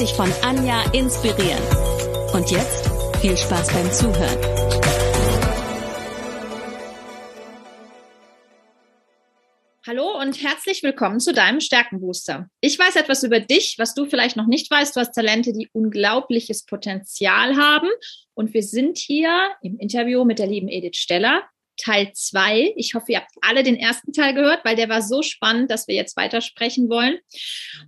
dich von Anja inspirieren. Und jetzt viel Spaß beim Zuhören. Hallo und herzlich willkommen zu deinem Stärkenbooster. Ich weiß etwas über dich, was du vielleicht noch nicht weißt. Du hast Talente, die unglaubliches Potenzial haben. Und wir sind hier im Interview mit der lieben Edith Steller. Teil 2. Ich hoffe, ihr habt alle den ersten Teil gehört, weil der war so spannend, dass wir jetzt weitersprechen wollen.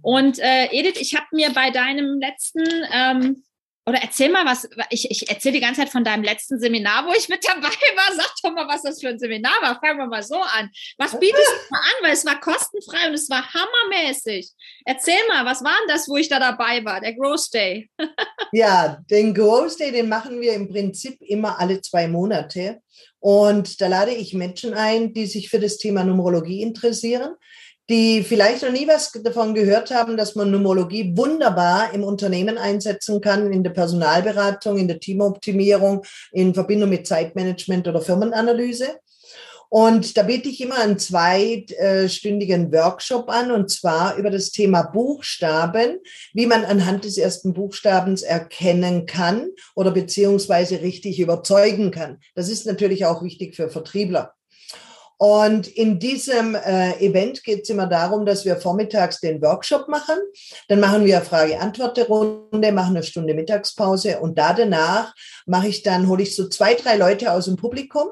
Und äh, Edith, ich habe mir bei deinem letzten ähm, oder erzähl mal was, ich, ich erzähle die ganze Zeit von deinem letzten Seminar, wo ich mit dabei war. Sag doch mal, was das für ein Seminar war. Fangen wir mal so an. Was bietest du an? Weil es war kostenfrei und es war hammermäßig. Erzähl mal, was war denn das, wo ich da dabei war? Der Growth Day. ja, den Growth Day, den machen wir im Prinzip immer alle zwei Monate. Und da lade ich Menschen ein, die sich für das Thema Numerologie interessieren die vielleicht noch nie was davon gehört haben, dass man Numerologie wunderbar im Unternehmen einsetzen kann, in der Personalberatung, in der Teamoptimierung, in Verbindung mit Zeitmanagement oder Firmenanalyse. Und da biete ich immer einen zweistündigen Workshop an, und zwar über das Thema Buchstaben, wie man anhand des ersten Buchstabens erkennen kann oder beziehungsweise richtig überzeugen kann. Das ist natürlich auch wichtig für Vertriebler. Und in diesem äh, Event geht es immer darum, dass wir vormittags den Workshop machen. Dann machen wir Frage-Antwort-Runde, machen eine Stunde Mittagspause und da danach mache ich dann, hole ich so zwei, drei Leute aus dem Publikum,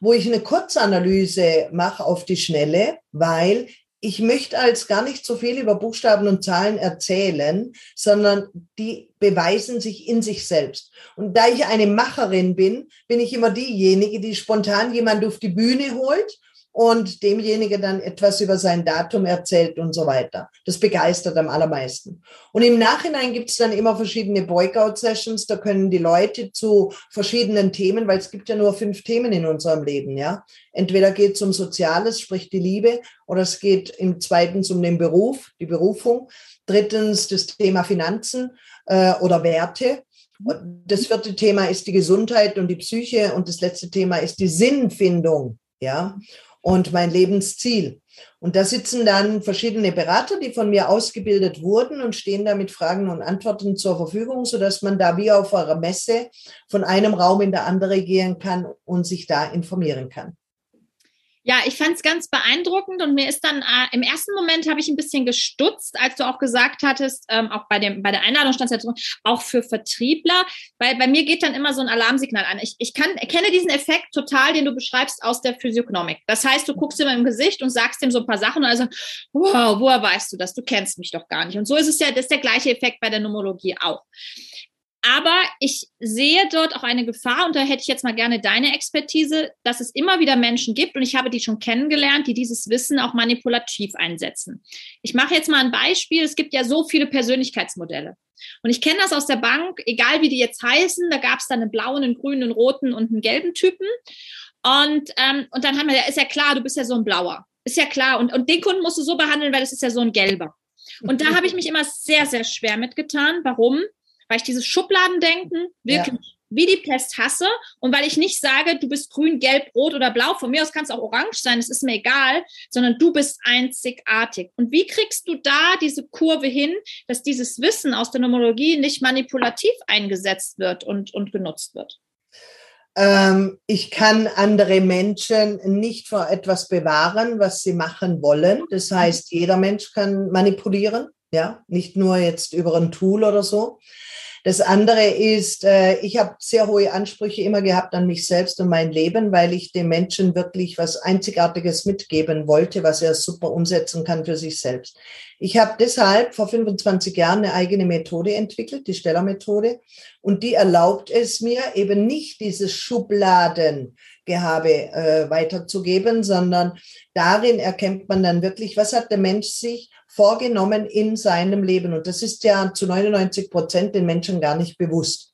wo ich eine Kurzanalyse mache auf die Schnelle, weil ich möchte als gar nicht so viel über Buchstaben und Zahlen erzählen, sondern die beweisen sich in sich selbst. Und da ich eine Macherin bin, bin ich immer diejenige, die spontan jemand auf die Bühne holt und demjenige dann etwas über sein Datum erzählt und so weiter. Das begeistert am allermeisten. Und im Nachhinein gibt es dann immer verschiedene Breakout-Sessions, da können die Leute zu verschiedenen Themen, weil es gibt ja nur fünf Themen in unserem Leben, ja. Entweder geht es um Soziales, sprich die Liebe, oder es geht im zweitens um den Beruf, die Berufung. Drittens das Thema Finanzen äh, oder Werte. Das vierte Thema ist die Gesundheit und die Psyche und das letzte Thema ist die Sinnfindung. Ja, und mein Lebensziel. Und da sitzen dann verschiedene Berater, die von mir ausgebildet wurden und stehen da mit Fragen und Antworten zur Verfügung, sodass man da wie auf einer Messe von einem Raum in der andere gehen kann und sich da informieren kann. Ja, ich fand es ganz beeindruckend und mir ist dann äh, im ersten Moment habe ich ein bisschen gestutzt, als du auch gesagt hattest, ähm, auch bei dem bei der Einladung stand es ja drin, auch für Vertriebler, weil bei mir geht dann immer so ein Alarmsignal an. Ich, ich kann erkenne diesen Effekt total, den du beschreibst aus der Physiognomik. Das heißt, du guckst immer im Gesicht und sagst ihm so ein paar Sachen und also wow, woher weißt du das? Du kennst mich doch gar nicht. Und so ist es ja, das ist der gleiche Effekt bei der Numerologie auch. Aber ich sehe dort auch eine Gefahr und da hätte ich jetzt mal gerne deine Expertise, dass es immer wieder Menschen gibt und ich habe die schon kennengelernt, die dieses Wissen auch manipulativ einsetzen. Ich mache jetzt mal ein Beispiel. Es gibt ja so viele Persönlichkeitsmodelle. Und ich kenne das aus der Bank, egal wie die jetzt heißen, da gab es dann einen blauen, einen grünen, einen roten und einen gelben Typen. Und, ähm, und dann haben wir, ja, ist ja klar, du bist ja so ein blauer. Ist ja klar. Und, und den Kunden musst du so behandeln, weil das ist ja so ein gelber. Und da habe ich mich immer sehr, sehr schwer mitgetan. Warum? Weil ich dieses Schubladendenken wirklich ja. wie die Pest hasse und weil ich nicht sage, du bist grün, gelb, rot oder blau, von mir aus kann es auch orange sein, es ist mir egal, sondern du bist einzigartig. Und wie kriegst du da diese Kurve hin, dass dieses Wissen aus der Numerologie nicht manipulativ eingesetzt wird und, und genutzt wird? Ähm, ich kann andere Menschen nicht vor etwas bewahren, was sie machen wollen. Das heißt, jeder Mensch kann manipulieren, ja, nicht nur jetzt über ein Tool oder so. Das andere ist, äh, ich habe sehr hohe Ansprüche immer gehabt an mich selbst und mein Leben, weil ich dem Menschen wirklich was Einzigartiges mitgeben wollte, was er super umsetzen kann für sich selbst. Ich habe deshalb vor 25 Jahren eine eigene Methode entwickelt, die Stellermethode, und die erlaubt es mir eben nicht dieses Schubladengehabe äh, weiterzugeben, sondern darin erkennt man dann wirklich, was hat der Mensch sich vorgenommen in seinem Leben. Und das ist ja zu 99 Prozent den Menschen gar nicht bewusst.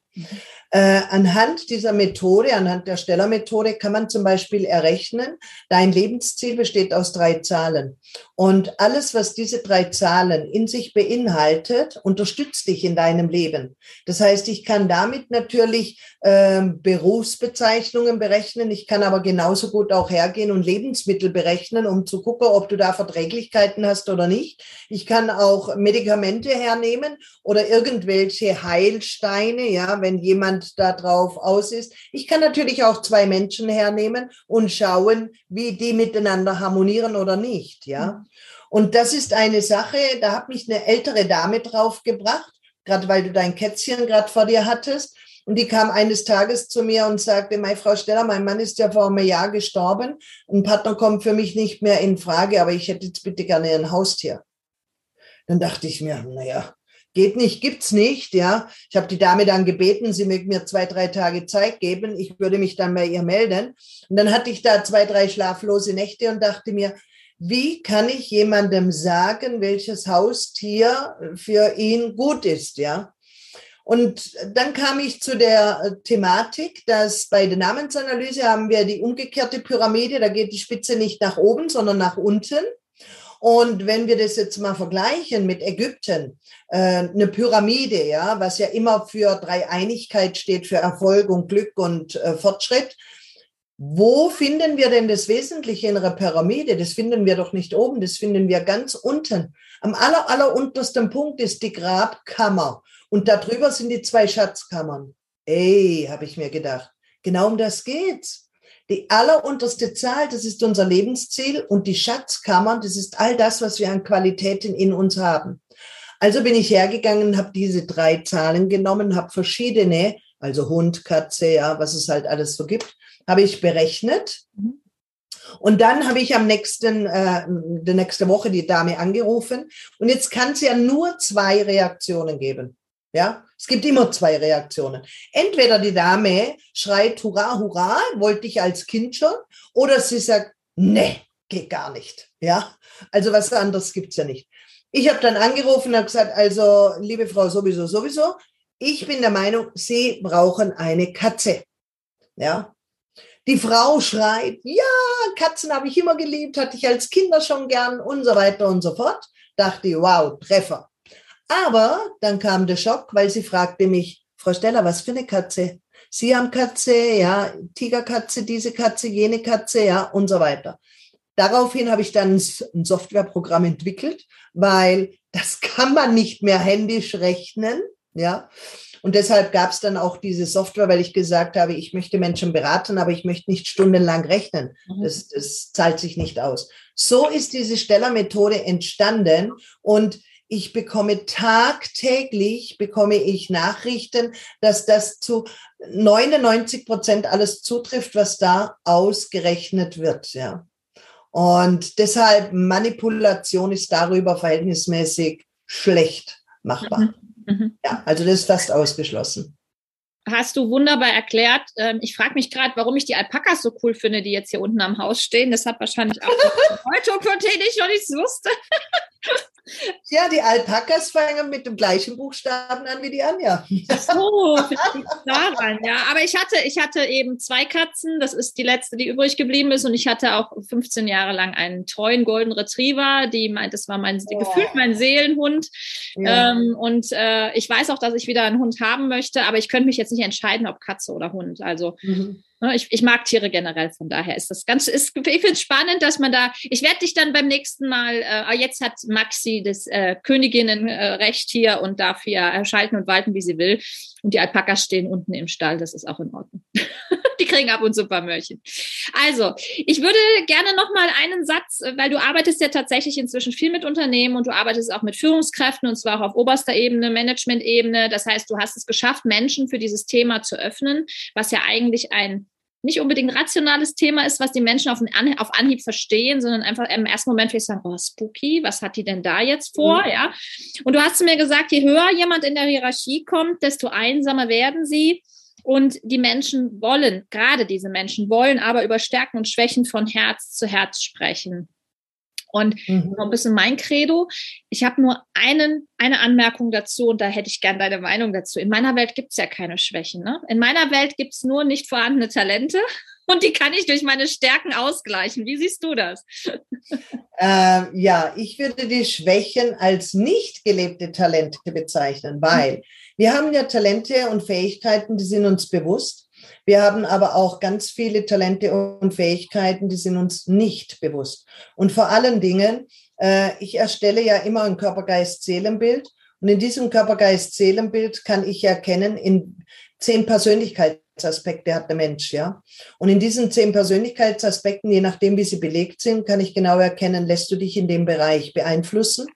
Äh, anhand dieser Methode, anhand der Stellermethode kann man zum Beispiel errechnen, dein Lebensziel besteht aus drei Zahlen. Und alles, was diese drei Zahlen in sich beinhaltet, unterstützt dich in deinem Leben. Das heißt, ich kann damit natürlich äh, Berufsbezeichnungen berechnen. Ich kann aber genauso gut auch hergehen und Lebensmittel berechnen, um zu gucken, ob du da Verträglichkeiten hast oder nicht. Ich kann auch Medikamente hernehmen oder irgendwelche Heilsteine, ja, wenn jemand jemand darauf aus ist. Ich kann natürlich auch zwei Menschen hernehmen und schauen, wie die miteinander harmonieren oder nicht, ja. Und das ist eine Sache, da hat mich eine ältere Dame drauf gebracht, gerade weil du dein Kätzchen gerade vor dir hattest. Und die kam eines Tages zu mir und sagte, meine Frau Steller, mein Mann ist ja vor einem Jahr gestorben. Ein Partner kommt für mich nicht mehr in Frage, aber ich hätte jetzt bitte gerne ein Haustier. Dann dachte ich mir, naja, geht nicht, gibt's nicht, ja. Ich habe die Dame dann gebeten, sie möge mir zwei, drei Tage Zeit geben. Ich würde mich dann bei ihr melden. Und dann hatte ich da zwei, drei schlaflose Nächte und dachte mir, wie kann ich jemandem sagen, welches Haustier für ihn gut ist, ja? Und dann kam ich zu der Thematik, dass bei der Namensanalyse haben wir die umgekehrte Pyramide, da geht die Spitze nicht nach oben, sondern nach unten. Und wenn wir das jetzt mal vergleichen mit Ägypten, äh, eine Pyramide, ja, was ja immer für Dreieinigkeit steht, für Erfolg und Glück und äh, Fortschritt. Wo finden wir denn das Wesentliche in einer Pyramide? Das finden wir doch nicht oben, das finden wir ganz unten. Am aller, aller untersten Punkt ist die Grabkammer und darüber sind die zwei Schatzkammern. Ey, habe ich mir gedacht. Genau um das geht's. Die allerunterste Zahl, das ist unser Lebensziel und die Schatzkammern, das ist all das, was wir an Qualitäten in uns haben. Also bin ich hergegangen, habe diese drei Zahlen genommen, habe verschiedene, also Hund, Katze, ja, was es halt alles so gibt, habe ich berechnet. Mhm. Und dann habe ich am nächsten, äh, der nächste Woche die Dame angerufen. Und jetzt kann es ja nur zwei Reaktionen geben. Ja, es gibt immer zwei Reaktionen. Entweder die Dame schreit Hurra, Hurra, wollte ich als Kind schon, oder sie sagt, nee, geht gar nicht. Ja, also was anderes gibt's ja nicht. Ich habe dann angerufen und gesagt, also liebe Frau sowieso, sowieso, ich bin der Meinung, Sie brauchen eine Katze. Ja. Die Frau schreit, ja, Katzen habe ich immer geliebt, hatte ich als Kinder schon gern und so weiter und so fort. Dachte wow, Treffer. Aber dann kam der Schock, weil sie fragte mich, Frau Steller, was für eine Katze? Sie haben Katze, ja, Tigerkatze, diese Katze, jene Katze, ja, und so weiter. Daraufhin habe ich dann ein Softwareprogramm entwickelt, weil das kann man nicht mehr händisch rechnen, ja. Und deshalb gab es dann auch diese Software, weil ich gesagt habe, ich möchte Menschen beraten, aber ich möchte nicht stundenlang rechnen. Mhm. Das, das zahlt sich nicht aus. So ist diese Stellermethode entstanden und ich bekomme tagtäglich, bekomme ich Nachrichten, dass das zu 99 Prozent alles zutrifft, was da ausgerechnet wird, ja. Und deshalb Manipulation ist darüber verhältnismäßig schlecht machbar. Mhm. Mhm. Ja, also das ist fast ausgeschlossen hast du wunderbar erklärt. Ähm, ich frage mich gerade, warum ich die Alpakas so cool finde, die jetzt hier unten am Haus stehen. Das hat wahrscheinlich auch heute, von denen ich noch nichts wusste. Ja, die Alpakas fangen mit dem gleichen Buchstaben an wie die Anja. Ach so, daran, ja. Aber ich hatte, ich hatte eben zwei Katzen. Das ist die letzte, die übrig geblieben ist. Und ich hatte auch 15 Jahre lang einen treuen Golden Retriever. Die meint, das war mein, oh. gefühlt mein Seelenhund. Ja. Ähm, und äh, ich weiß auch, dass ich wieder einen Hund haben möchte. Aber ich könnte mich jetzt nicht entscheiden, ob Katze oder Hund. Also, mhm. Ne, ich, ich mag Tiere generell, von daher ist das ganz, ist, ich finde es spannend, dass man da, ich werde dich dann beim nächsten Mal, äh, ah, jetzt hat Maxi das äh, Königinnenrecht hier und darf hier erschalten und walten, wie sie will. Und die Alpakas stehen unten im Stall, das ist auch in Ordnung. die kriegen ab und zu ein paar Mörchen. Also, ich würde gerne noch mal einen Satz, äh, weil du arbeitest ja tatsächlich inzwischen viel mit Unternehmen und du arbeitest auch mit Führungskräften und zwar auch auf oberster Ebene, Management-Ebene. Das heißt, du hast es geschafft, Menschen für dieses Thema zu öffnen, was ja eigentlich ein nicht unbedingt rationales Thema ist, was die Menschen auf, auf Anhieb verstehen, sondern einfach im ersten Moment vielleicht sagen, oh, spooky, was hat die denn da jetzt vor? Mhm. Ja. Und du hast mir gesagt, je höher jemand in der Hierarchie kommt, desto einsamer werden sie. Und die Menschen wollen, gerade diese Menschen wollen aber über Stärken und Schwächen von Herz zu Herz sprechen. Und mhm. noch ein bisschen mein Credo. Ich habe nur einen, eine Anmerkung dazu und da hätte ich gern deine Meinung dazu. In meiner Welt gibt es ja keine Schwächen. Ne? In meiner Welt gibt es nur nicht vorhandene Talente und die kann ich durch meine Stärken ausgleichen. Wie siehst du das? Äh, ja, ich würde die Schwächen als nicht gelebte Talente bezeichnen, weil wir haben ja Talente und Fähigkeiten, die sind uns bewusst. Wir haben aber auch ganz viele Talente und Fähigkeiten, die sind uns nicht bewusst. Und vor allen Dingen, äh, ich erstelle ja immer ein Körper-Geist-Seelenbild. Und in diesem Körper-Geist-Seelenbild kann ich erkennen, in zehn Persönlichkeitsaspekte hat der Mensch, ja. Und in diesen zehn Persönlichkeitsaspekten, je nachdem, wie sie belegt sind, kann ich genau erkennen, lässt du dich in dem Bereich beeinflussen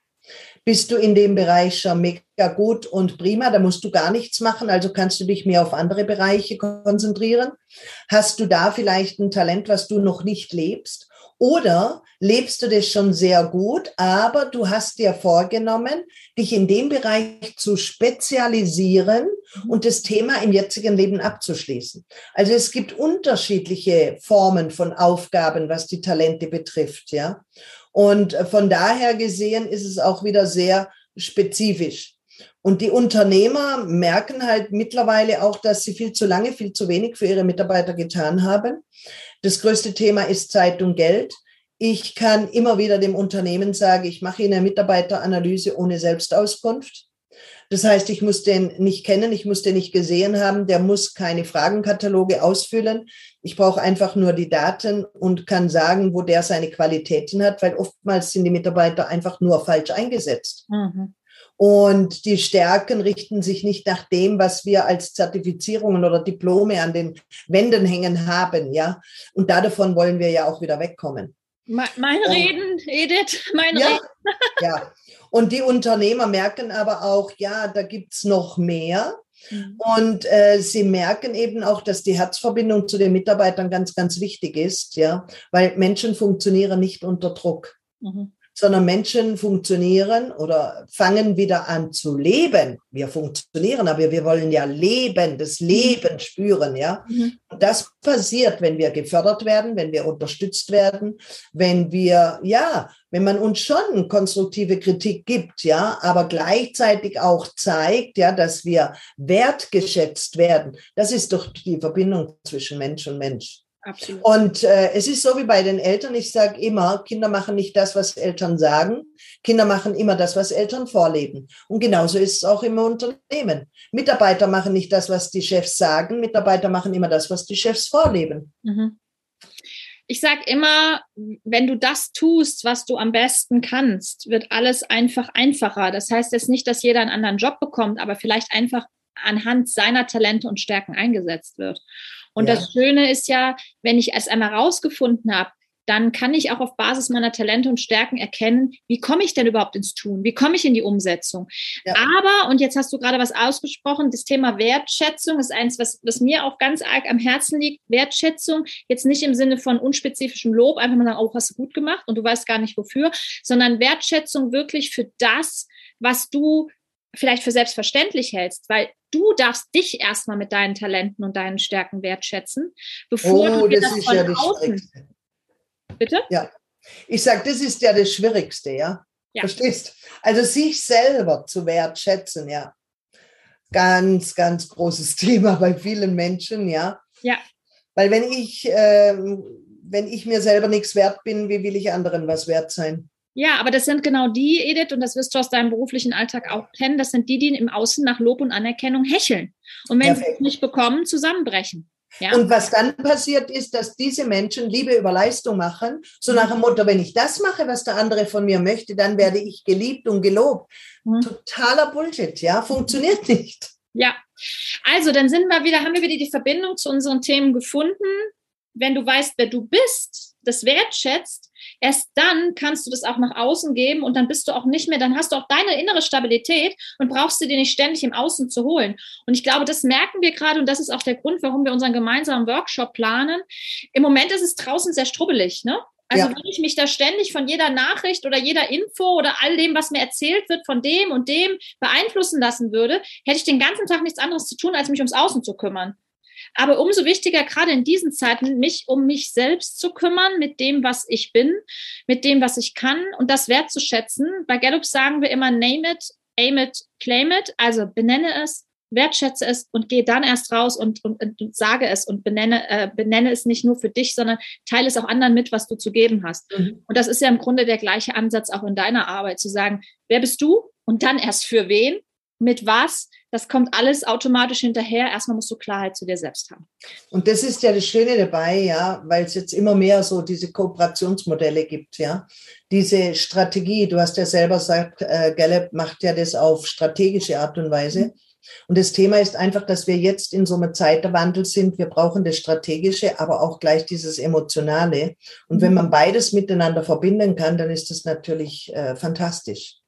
bist du in dem Bereich schon mega gut und prima, da musst du gar nichts machen, also kannst du dich mehr auf andere Bereiche konzentrieren. Hast du da vielleicht ein Talent, was du noch nicht lebst? Oder lebst du das schon sehr gut, aber du hast dir vorgenommen, dich in dem Bereich zu spezialisieren und das Thema im jetzigen Leben abzuschließen. Also es gibt unterschiedliche Formen von Aufgaben, was die Talente betrifft, ja. Und äh, von daher gesehen ist es auch wieder sehr spezifisch. Und die Unternehmer merken halt mittlerweile auch, dass sie viel zu lange, viel zu wenig für ihre Mitarbeiter getan haben. Das größte Thema ist Zeit und Geld. Ich kann immer wieder dem Unternehmen sagen, ich mache Ihnen eine Mitarbeiteranalyse ohne Selbstauskunft. Das heißt, ich muss den nicht kennen, ich muss den nicht gesehen haben, der muss keine Fragenkataloge ausfüllen. Ich brauche einfach nur die Daten und kann sagen, wo der seine Qualitäten hat, weil oftmals sind die Mitarbeiter einfach nur falsch eingesetzt. Mhm. Und die Stärken richten sich nicht nach dem, was wir als Zertifizierungen oder Diplome an den Wänden hängen haben, ja. Und davon wollen wir ja auch wieder wegkommen. Mein Reden, Edith, mein ja, Reden. ja, und die Unternehmer merken aber auch, ja, da gibt's noch mehr. Mhm. Und äh, sie merken eben auch, dass die Herzverbindung zu den Mitarbeitern ganz, ganz wichtig ist, ja, weil Menschen funktionieren nicht unter Druck. Mhm sondern Menschen funktionieren oder fangen wieder an zu leben. Wir funktionieren, aber wir wollen ja leben, das mhm. Leben spüren, ja. Mhm. Und das passiert, wenn wir gefördert werden, wenn wir unterstützt werden, wenn wir, ja, wenn man uns schon konstruktive Kritik gibt, ja, aber gleichzeitig auch zeigt, ja, dass wir wertgeschätzt werden. Das ist doch die Verbindung zwischen Mensch und Mensch. Absolut. Und äh, es ist so wie bei den Eltern. Ich sage immer, Kinder machen nicht das, was Eltern sagen. Kinder machen immer das, was Eltern vorleben. Und genauso ist es auch im Unternehmen. Mitarbeiter machen nicht das, was die Chefs sagen. Mitarbeiter machen immer das, was die Chefs vorleben. Mhm. Ich sage immer, wenn du das tust, was du am besten kannst, wird alles einfach einfacher. Das heißt jetzt nicht, dass jeder einen anderen Job bekommt, aber vielleicht einfach anhand seiner Talente und Stärken eingesetzt wird. Und ja. das Schöne ist ja, wenn ich es einmal rausgefunden habe, dann kann ich auch auf Basis meiner Talente und Stärken erkennen, wie komme ich denn überhaupt ins Tun? Wie komme ich in die Umsetzung? Ja. Aber, und jetzt hast du gerade was ausgesprochen, das Thema Wertschätzung ist eins, was, was mir auch ganz arg am Herzen liegt. Wertschätzung, jetzt nicht im Sinne von unspezifischem Lob, einfach mal sagen, oh, hast du gut gemacht und du weißt gar nicht wofür, sondern Wertschätzung wirklich für das, was du vielleicht für selbstverständlich hältst, weil du darfst dich erstmal mit deinen Talenten und deinen Stärken wertschätzen, bevor oh, du das, das ist von ja das außen. Bitte? Ja. Ich sage, das ist ja das Schwierigste, ja? ja. Verstehst? Also sich selber zu wertschätzen, ja. Ganz, ganz großes Thema bei vielen Menschen, ja. Ja. Weil wenn ich, äh, wenn ich mir selber nichts wert bin, wie will ich anderen was wert sein? Ja, aber das sind genau die, Edith, und das wirst du aus deinem beruflichen Alltag auch kennen, das sind die, die im Außen nach Lob und Anerkennung hecheln. Und wenn Perfekt. sie es nicht bekommen, zusammenbrechen. Ja. Und was dann passiert ist, dass diese Menschen Liebe über Leistung machen, so nach dem Motto, wenn ich das mache, was der andere von mir möchte, dann werde ich geliebt und gelobt. Mhm. Totaler Bullshit, ja, funktioniert nicht. Ja, also dann sind wir wieder, haben wir wieder die Verbindung zu unseren Themen gefunden. Wenn du weißt, wer du bist, das wertschätzt, erst dann kannst du das auch nach außen geben und dann bist du auch nicht mehr, dann hast du auch deine innere Stabilität und brauchst sie dir nicht ständig im Außen zu holen. Und ich glaube, das merken wir gerade und das ist auch der Grund, warum wir unseren gemeinsamen Workshop planen. Im Moment ist es draußen sehr strubbelig, ne? Also ja. wenn ich mich da ständig von jeder Nachricht oder jeder Info oder all dem, was mir erzählt wird, von dem und dem beeinflussen lassen würde, hätte ich den ganzen Tag nichts anderes zu tun, als mich ums Außen zu kümmern. Aber umso wichtiger, gerade in diesen Zeiten, mich um mich selbst zu kümmern, mit dem, was ich bin, mit dem, was ich kann und das wertzuschätzen. Bei Gallup sagen wir immer, name it, aim it, claim it. Also benenne es, wertschätze es und gehe dann erst raus und, und, und sage es und benenne, äh, benenne es nicht nur für dich, sondern teile es auch anderen mit, was du zu geben hast. Mhm. Und das ist ja im Grunde der gleiche Ansatz auch in deiner Arbeit, zu sagen, wer bist du und dann erst für wen, mit was, das kommt alles automatisch hinterher. Erstmal musst du Klarheit zu dir selbst haben. Und das ist ja das Schöne dabei, ja, weil es jetzt immer mehr so diese Kooperationsmodelle gibt, ja. Diese Strategie, du hast ja selber gesagt, äh, Gallup macht ja das auf strategische Art und Weise. Mhm. Und das Thema ist einfach, dass wir jetzt in so einem Zeitwandel sind. Wir brauchen das Strategische, aber auch gleich dieses Emotionale. Und wenn mhm. man beides miteinander verbinden kann, dann ist das natürlich äh, fantastisch.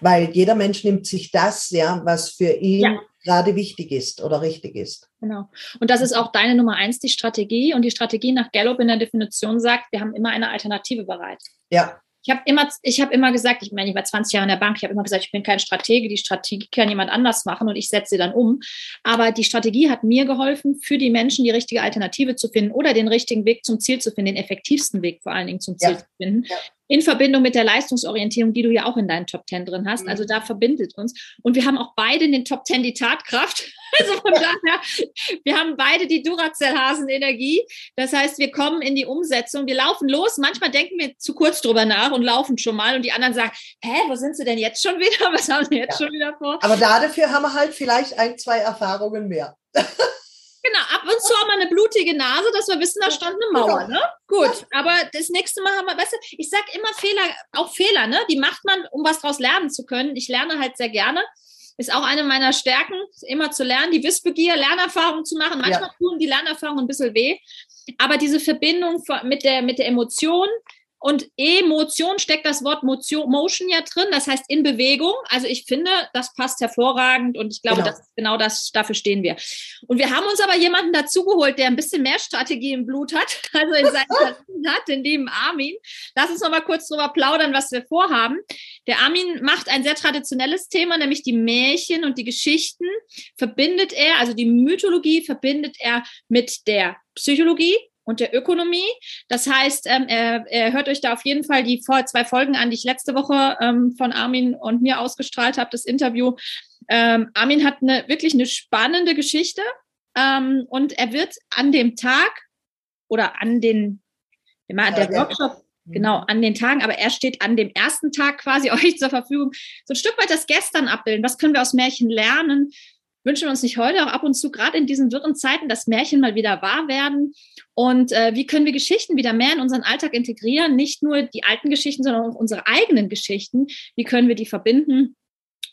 Weil jeder Mensch nimmt sich das, ja, was für ihn ja. gerade wichtig ist oder richtig ist. Genau. Und das ist auch deine Nummer eins, die Strategie. Und die Strategie nach Gallup in der Definition sagt, wir haben immer eine Alternative bereit. Ja. Ich habe immer, ich habe immer gesagt, ich meine, ich war 20 Jahre in der Bank, ich habe immer gesagt, ich bin kein Stratege, die Strategie kann jemand anders machen und ich setze sie dann um. Aber die Strategie hat mir geholfen, für die Menschen die richtige Alternative zu finden oder den richtigen Weg zum Ziel zu finden, den effektivsten Weg vor allen Dingen zum Ziel ja. zu finden. Ja in Verbindung mit der Leistungsorientierung, die du ja auch in deinen Top Ten drin hast. Also mhm. da verbindet uns. Und wir haben auch beide in den Top Ten die Tatkraft. Also von daher, wir haben beide die Duracell-Hasen-Energie. Das heißt, wir kommen in die Umsetzung. Wir laufen los. Manchmal denken wir zu kurz drüber nach und laufen schon mal. Und die anderen sagen, hä, wo sind sie denn jetzt schon wieder? Was haben sie jetzt ja. schon wieder vor? Aber dafür haben wir halt vielleicht ein, zwei Erfahrungen mehr. Genau, ab und zu auch mal eine blutige Nase, dass wir wissen, da stand eine Mauer, genau. ne? Gut, aber das nächste Mal haben wir, weißt du, ich sag immer Fehler, auch Fehler, ne? Die macht man, um was draus lernen zu können. Ich lerne halt sehr gerne. Ist auch eine meiner Stärken, immer zu lernen, die Wissbegier, Lernerfahrungen zu machen. Manchmal ja. tun die Lernerfahrungen ein bisschen weh. Aber diese Verbindung mit der, mit der Emotion, und Emotion steckt das Wort Motion ja drin, das heißt in Bewegung. Also ich finde, das passt hervorragend und ich glaube, genau. das genau das, dafür stehen wir. Und wir haben uns aber jemanden dazugeholt, der ein bisschen mehr Strategie im Blut hat, also in seinen Talenten hat, den lieben Armin. Lass uns noch mal kurz drüber plaudern, was wir vorhaben. Der Armin macht ein sehr traditionelles Thema, nämlich die Märchen und die Geschichten verbindet er, also die Mythologie verbindet er mit der Psychologie, und der Ökonomie. Das heißt, ähm, er, er hört euch da auf jeden Fall die zwei Folgen an, die ich letzte Woche ähm, von Armin und mir ausgestrahlt habe, das Interview. Ähm, Armin hat eine wirklich eine spannende Geschichte ähm, und er wird an dem Tag oder an den, der, der Workshop, genau, an den Tagen, aber er steht an dem ersten Tag quasi euch zur Verfügung, so ein Stück weit das Gestern abbilden. Was können wir aus Märchen lernen? Wünschen wir uns nicht heute auch ab und zu, gerade in diesen wirren Zeiten, dass Märchen mal wieder wahr werden? Und äh, wie können wir Geschichten wieder mehr in unseren Alltag integrieren? Nicht nur die alten Geschichten, sondern auch unsere eigenen Geschichten. Wie können wir die verbinden?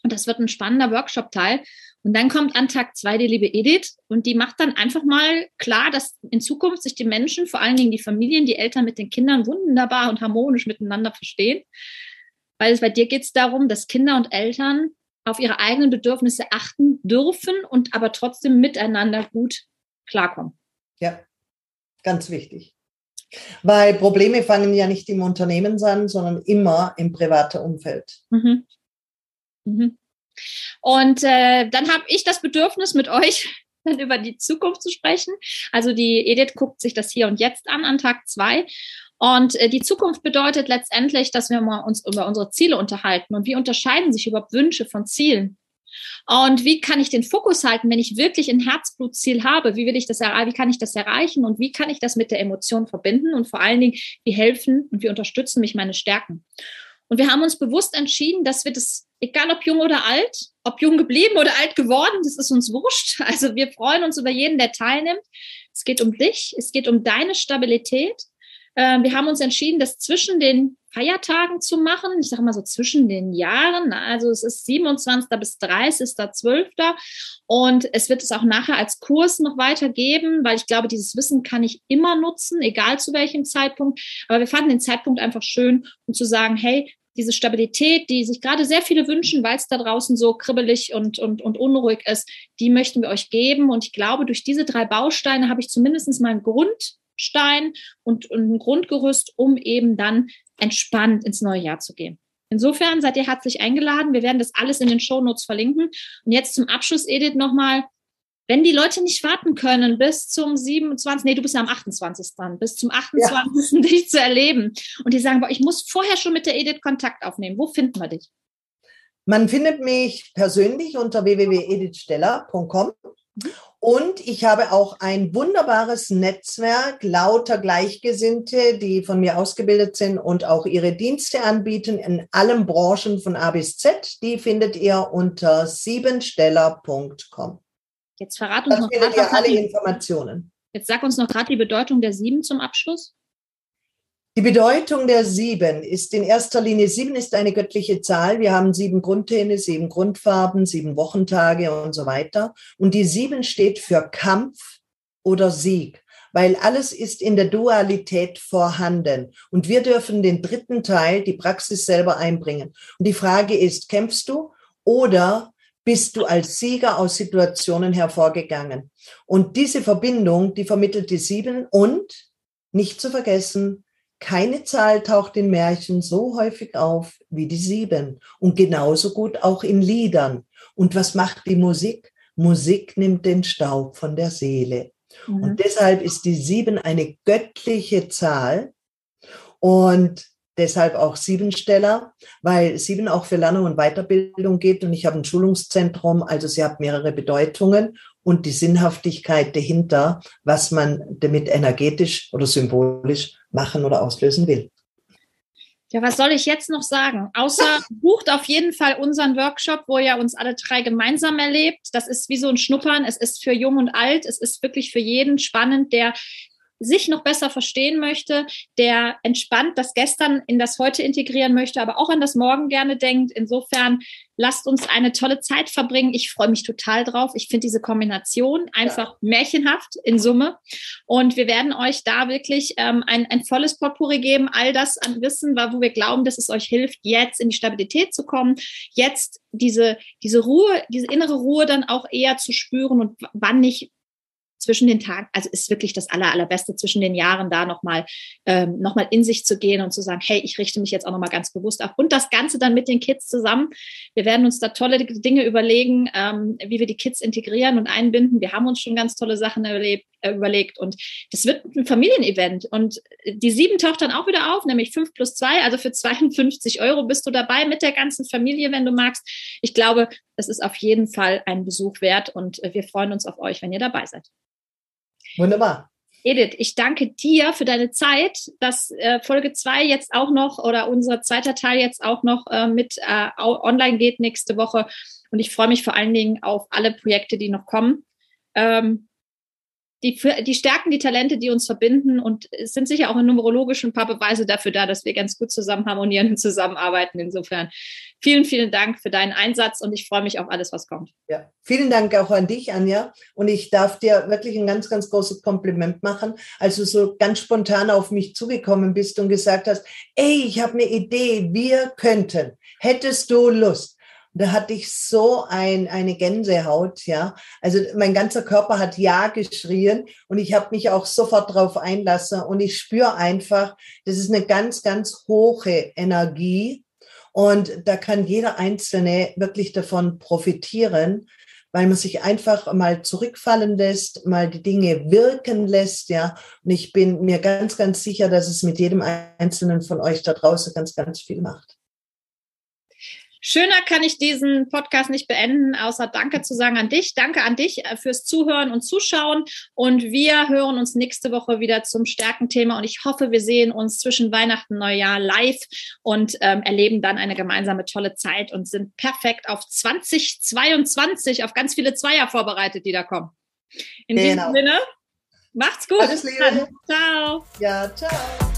Und das wird ein spannender Workshop-Teil. Und dann kommt an Tag zwei die liebe Edith und die macht dann einfach mal klar, dass in Zukunft sich die Menschen, vor allen Dingen die Familien, die Eltern mit den Kindern wunderbar und harmonisch miteinander verstehen. Weil bei dir geht es darum, dass Kinder und Eltern auf ihre eigenen Bedürfnisse achten dürfen und aber trotzdem miteinander gut klarkommen. Ja, ganz wichtig. Weil Probleme fangen ja nicht im Unternehmen an, sondern immer im privaten Umfeld. Mhm. Mhm. Und äh, dann habe ich das Bedürfnis, mit euch dann über die Zukunft zu sprechen. Also die Edith guckt sich das hier und jetzt an, an Tag zwei. Und äh, die Zukunft bedeutet letztendlich, dass wir mal uns über unsere Ziele unterhalten. Und wie unterscheiden sich überhaupt Wünsche von Zielen? Und wie kann ich den Fokus halten, wenn ich wirklich ein Herzblutziel habe? Wie will ich das erreichen? Wie kann ich das erreichen? Und wie kann ich das mit der Emotion verbinden? Und vor allen Dingen, wie helfen und wie unterstützen mich meine Stärken? Und wir haben uns bewusst entschieden, dass wir das, egal ob jung oder alt, ob jung geblieben oder alt geworden, das ist uns wurscht. Also wir freuen uns über jeden, der teilnimmt. Es geht um dich, es geht um deine Stabilität. Äh, wir haben uns entschieden, das zwischen den Feiertagen zu machen. Ich sage mal so zwischen den Jahren. Also es ist 27. bis 30.12. Und es wird es auch nachher als Kurs noch weitergeben, weil ich glaube, dieses Wissen kann ich immer nutzen, egal zu welchem Zeitpunkt. Aber wir fanden den Zeitpunkt einfach schön, um zu sagen, hey, diese Stabilität, die sich gerade sehr viele wünschen, weil es da draußen so kribbelig und, und, und unruhig ist, die möchten wir euch geben. Und ich glaube, durch diese drei Bausteine habe ich zumindest mal einen Grundstein und, und ein Grundgerüst, um eben dann entspannt ins neue Jahr zu gehen. Insofern seid ihr herzlich eingeladen. Wir werden das alles in den Show Notes verlinken. Und jetzt zum Abschluss, Edith, nochmal wenn die Leute nicht warten können, bis zum 27., nee, du bist ja am 28. dran, bis zum 28. Ja. dich zu erleben und die sagen, boah, ich muss vorher schon mit der Edith Kontakt aufnehmen, wo finden wir dich? Man findet mich persönlich unter www.edithsteller.com und ich habe auch ein wunderbares Netzwerk lauter Gleichgesinnte, die von mir ausgebildet sind und auch ihre Dienste anbieten in allen Branchen von A bis Z. Die findet ihr unter siebensteller.com. Jetzt verrat uns noch findet ihr alle Informationen. Jetzt sag uns noch gerade die Bedeutung der sieben zum Abschluss. Die Bedeutung der sieben ist in erster Linie, sieben ist eine göttliche Zahl. Wir haben sieben Grundtöne, sieben Grundfarben, sieben Wochentage und so weiter. Und die sieben steht für Kampf oder Sieg, weil alles ist in der Dualität vorhanden. Und wir dürfen den dritten Teil, die Praxis selber einbringen. Und die Frage ist, kämpfst du oder bist du als Sieger aus Situationen hervorgegangen. Und diese Verbindung, die vermittelt die sieben und nicht zu vergessen, keine Zahl taucht in Märchen so häufig auf wie die sieben und genauso gut auch in Liedern. Und was macht die Musik? Musik nimmt den Staub von der Seele. Mhm. Und deshalb ist die sieben eine göttliche Zahl. Und deshalb auch Siebensteller, weil Sieben auch für Lernung und Weiterbildung geht und ich habe ein Schulungszentrum, also sie hat mehrere Bedeutungen und die Sinnhaftigkeit dahinter, was man damit energetisch oder symbolisch machen oder auslösen will. Ja, was soll ich jetzt noch sagen? Außer bucht auf jeden Fall unseren Workshop, wo ihr uns alle drei gemeinsam erlebt. Das ist wie so ein Schnuppern. Es ist für jung und alt. Es ist wirklich für jeden spannend, der sich noch besser verstehen möchte, der entspannt das Gestern in das Heute integrieren möchte, aber auch an das Morgen gerne denkt. Insofern lasst uns eine tolle Zeit verbringen. Ich freue mich total drauf. Ich finde diese Kombination einfach ja. märchenhaft in Summe. Und wir werden euch da wirklich ähm, ein, ein volles Potpourri geben, all das an Wissen, wo wir glauben, dass es euch hilft, jetzt in die Stabilität zu kommen, jetzt diese, diese Ruhe, diese innere Ruhe dann auch eher zu spüren und wann nicht zwischen den Tagen, also ist wirklich das aller, allerbeste zwischen den Jahren da nochmal ähm, noch in sich zu gehen und zu sagen, hey, ich richte mich jetzt auch nochmal ganz bewusst auf. Und das Ganze dann mit den Kids zusammen. Wir werden uns da tolle Dinge überlegen, ähm, wie wir die Kids integrieren und einbinden. Wir haben uns schon ganz tolle Sachen erlebt, äh, überlegt und das wird ein Familienevent. Und die sieben taucht dann auch wieder auf, nämlich fünf plus zwei, also für 52 Euro bist du dabei mit der ganzen Familie, wenn du magst. Ich glaube, das ist auf jeden Fall ein Besuch wert und äh, wir freuen uns auf euch, wenn ihr dabei seid. Wunderbar. Edith, ich danke dir für deine Zeit, dass äh, Folge 2 jetzt auch noch oder unser zweiter Teil jetzt auch noch äh, mit äh, online geht nächste Woche. Und ich freue mich vor allen Dingen auf alle Projekte, die noch kommen. Ähm, die, die stärken die Talente, die uns verbinden und es sind sicher auch in numerologisch ein paar Beweise dafür da, dass wir ganz gut zusammen harmonieren und zusammenarbeiten. Insofern vielen, vielen Dank für deinen Einsatz und ich freue mich auf alles, was kommt. Ja, vielen Dank auch an dich, Anja. Und ich darf dir wirklich ein ganz, ganz großes Kompliment machen, als du so ganz spontan auf mich zugekommen bist und gesagt hast, ey, ich habe eine Idee, wir könnten. Hättest du Lust? Da hatte ich so ein, eine Gänsehaut, ja. Also mein ganzer Körper hat Ja geschrien und ich habe mich auch sofort drauf einlassen und ich spüre einfach, das ist eine ganz, ganz hohe Energie und da kann jeder Einzelne wirklich davon profitieren, weil man sich einfach mal zurückfallen lässt, mal die Dinge wirken lässt, ja. Und ich bin mir ganz, ganz sicher, dass es mit jedem Einzelnen von euch da draußen ganz, ganz viel macht. Schöner kann ich diesen Podcast nicht beenden, außer Danke zu sagen an dich. Danke an dich äh, fürs Zuhören und Zuschauen. Und wir hören uns nächste Woche wieder zum Stärkenthema. Und ich hoffe, wir sehen uns zwischen Weihnachten und Neujahr live und ähm, erleben dann eine gemeinsame tolle Zeit und sind perfekt auf 2022, auf ganz viele Zweier vorbereitet, die da kommen. In genau. diesem Sinne, Macht's gut. Alles Liebe. Ciao. Ja, ciao.